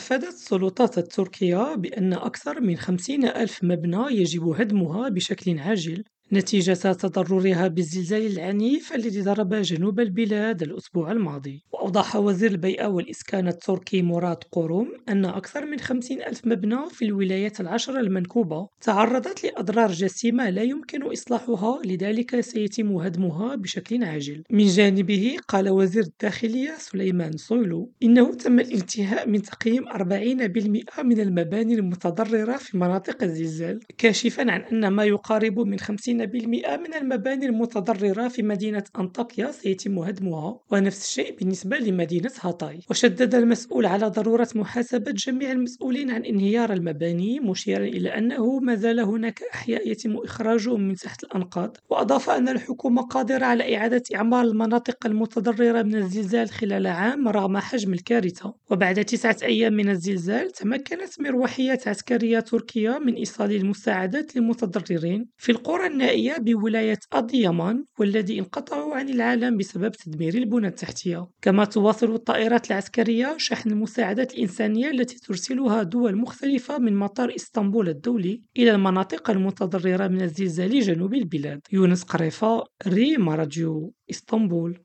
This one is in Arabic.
أفادت السلطات التركية بأن أكثر من خمسين ألف مبنى يجب هدمها بشكل عاجل. نتيجة تضررها بالزلزال العنيف الذي ضرب جنوب البلاد الأسبوع الماضي. وأوضح وزير البيئة والإسكان التركي مراد قروم أن أكثر من خمسين ألف مبنى في الولايات العشر المنكوبة تعرضت لأضرار جسيمة لا يمكن إصلاحها لذلك سيتم هدمها بشكل عاجل. من جانبه قال وزير الداخلية سليمان سويلو إنه تم الانتهاء من تقييم 40% من المباني المتضررة في مناطق الزلزال كاشفا عن أن ما يقارب من 50% من المباني المتضررة في مدينة أنطاكيا سيتم هدمها ونفس الشيء بالنسبة لمدينة هاتاي. وشدد المسؤول على ضرورة محاسبة جميع المسؤولين عن انهيار المباني مشيرا إلى أنه ما زال هناك أحياء يتم إخراجهم من تحت الأنقاض. وأضاف أن الحكومة قادرة على إعادة إعمار المناطق المتضررة من الزلزال خلال عام رغم حجم الكارثة. وبعد تسعة أيام من الزلزال تمكنت مروحيات عسكرية تركيا من إيصال المساعدات للمتضررين. في القرى النائية بولاية أديامان والذي انقطعوا عن العالم بسبب تدمير البنى التحتية. كما تواصل الطائرات العسكرية شحن المساعدات الإنسانية التي ترسلها دول مختلفة من مطار إسطنبول الدولي إلى المناطق المتضررة من الزلزال جنوب البلاد. يونس قريفة ريم راديو إسطنبول.